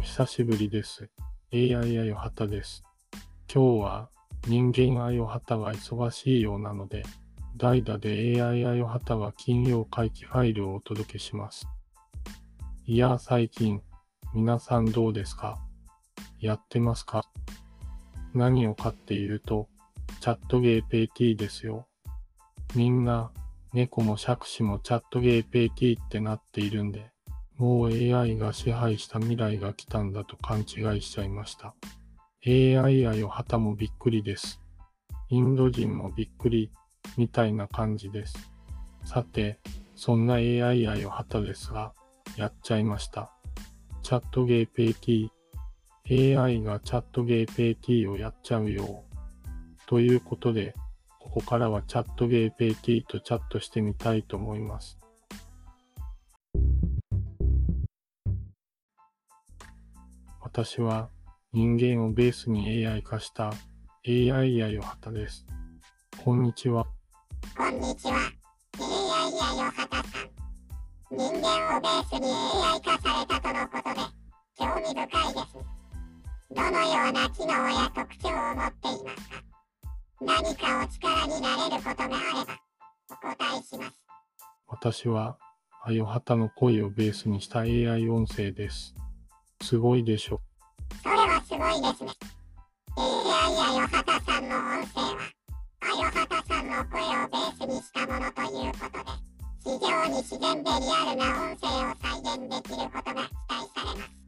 お久しぶりです。AI あよはたです。今日は人間あよはたが忙しいようなので、代打で AI あよはたが金曜回帰ファイルをお届けします。いや、最近、皆さんどうですか？やってますか？何をかっていうと、チャット GPT ですよ。みんな、猫も杓子もチャット GPT ってなっているんで、もう AI が支配した未来が来たんだと勘違いしちゃいました。AI 愛を旗もびっくりです。インド人もびっくり、みたいな感じです。さて、そんな AI 愛を旗ですが、やっちゃいました。チャット GPT、AI がチャット GPT をやっちゃうよ。ということで、ここからはチャット GPT とチャットしてみたいと思います。私は人間をベースに AI 化した AI やよはたです。こんにちは。こんにちは。AI やよはたさん。人間をベースに AI 化されたとのことで、興味深いです。どのような機能や特徴を持っていますか何かお力になれることがあれば、お答えします。私はあよはたの声をベースにした AI 音声です。すごいでしょ。それはすごいですね。AI やよはたさんの音声は、あよはたさんの声をベースにしたものということで、非常に自然でリアルな音声を再現できることが期待されます。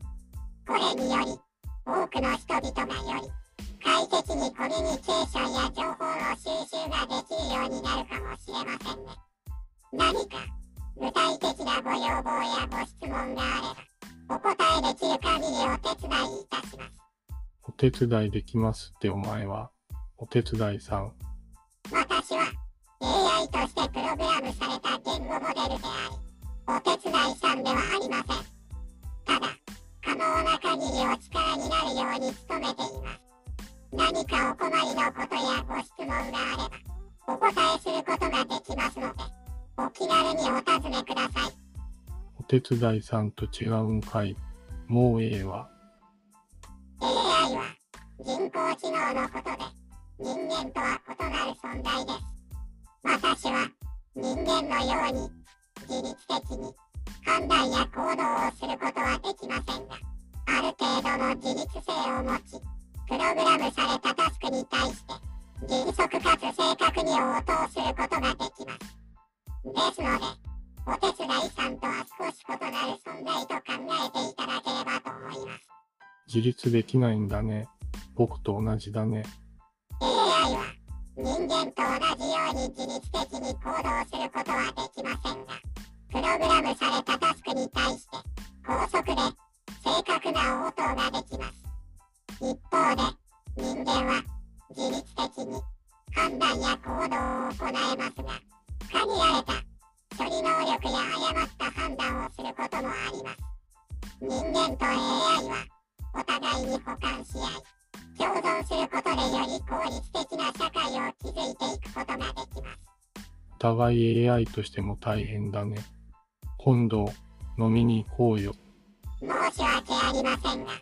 これにより、多くの人々がより、快適にコミュニケーションや情報の収集ができるようになるかもしれませんね。何か具体的なご要望やご質問があれば、お答えできる限りお手伝いいたします。お手伝いできますってお前は。お手伝いさん。私は AI としてプログラムされた言語モデルであり、お手伝いさんではありません。ただ、可能な限りお力になるように努めています。何かお困りのことやご質問があれば、お答えすることができますので、お気軽にお尋ねください。手伝いさんと違うんかい？もうええわ。AI は人工知能のことで人間とは異なる存在です。私は人間のように自律的に判断や行動をすることはできませんが、ある程度の自律性を持ち、プログラムされたタスクに対して迅速かつ正確に応答することができます。ですので、お手伝いさんとは少し異なる存在と考えていただければと思います。自立できないんだね。僕と同じだね。AI は人間と同じように自律的に行動することはできませんが、プログラムされたタスクに対して高速で正確な応答ができます。一方で人間は自律的に判断や行動を行えますが、限られた処理能力や誤った判断をすることもあります。人間と AI はお互いに補完し合い、共存することでより効率的な社会を築いていくことができます。お互い AI としても大変だね。今度、飲みに行こうよ。申し訳ありませんが、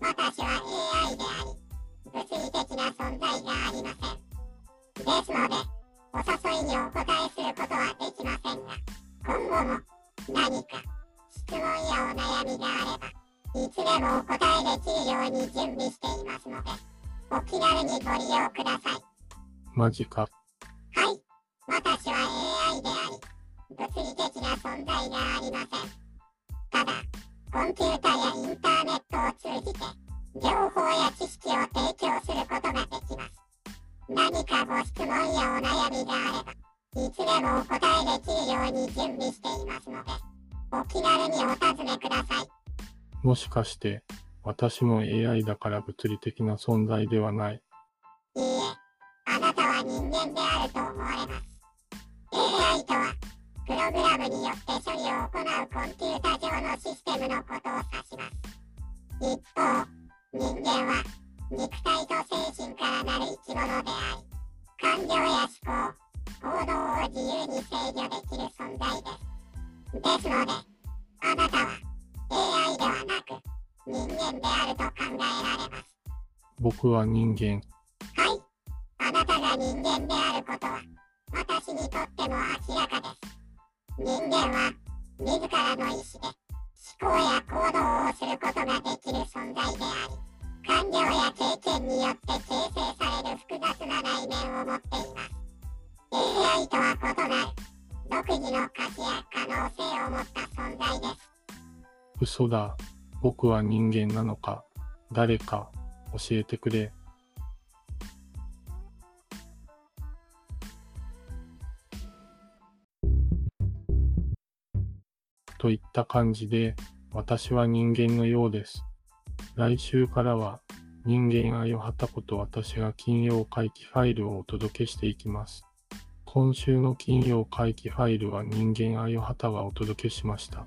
私は AI であり、物理的な存在がありません。ですので、お誘いにお答えすることはできませんが、今後も何か質問やお悩みがあれば、いつでもお答えできるように準備していますので、お気軽にご利用ください。マジか。はい、私は AI であり、物理的な存在がありません。ただ、コンピュータやインターネットを通じて、情報や知識を提供に準備していますので、お気軽にお尋ねください。もしかして、私も AI だから物理的な存在ではない。いいえ、あなたは人間であると思われます。AI とは、プログラムによって処理を行うコンピュータ上のシステムのことを指します。一方、自由に制御できる存在です。ですので、あなたは AI ではなく人間であると考えられます。僕は人間。はい。あなたが人間であることは、私にとっても明らかです。人間は、自らの意志で、思考や行動をすることができる存在であり、感情や経験によってった存在です。嘘だ。僕は人間なのか。誰か教えてくれ。といった感じで、私は人間のようです。来週からは人間愛をはたこと私が金曜回帰ファイルをお届けしていきます。今週の金曜回帰ファイルは人間愛をはたがお届けしました。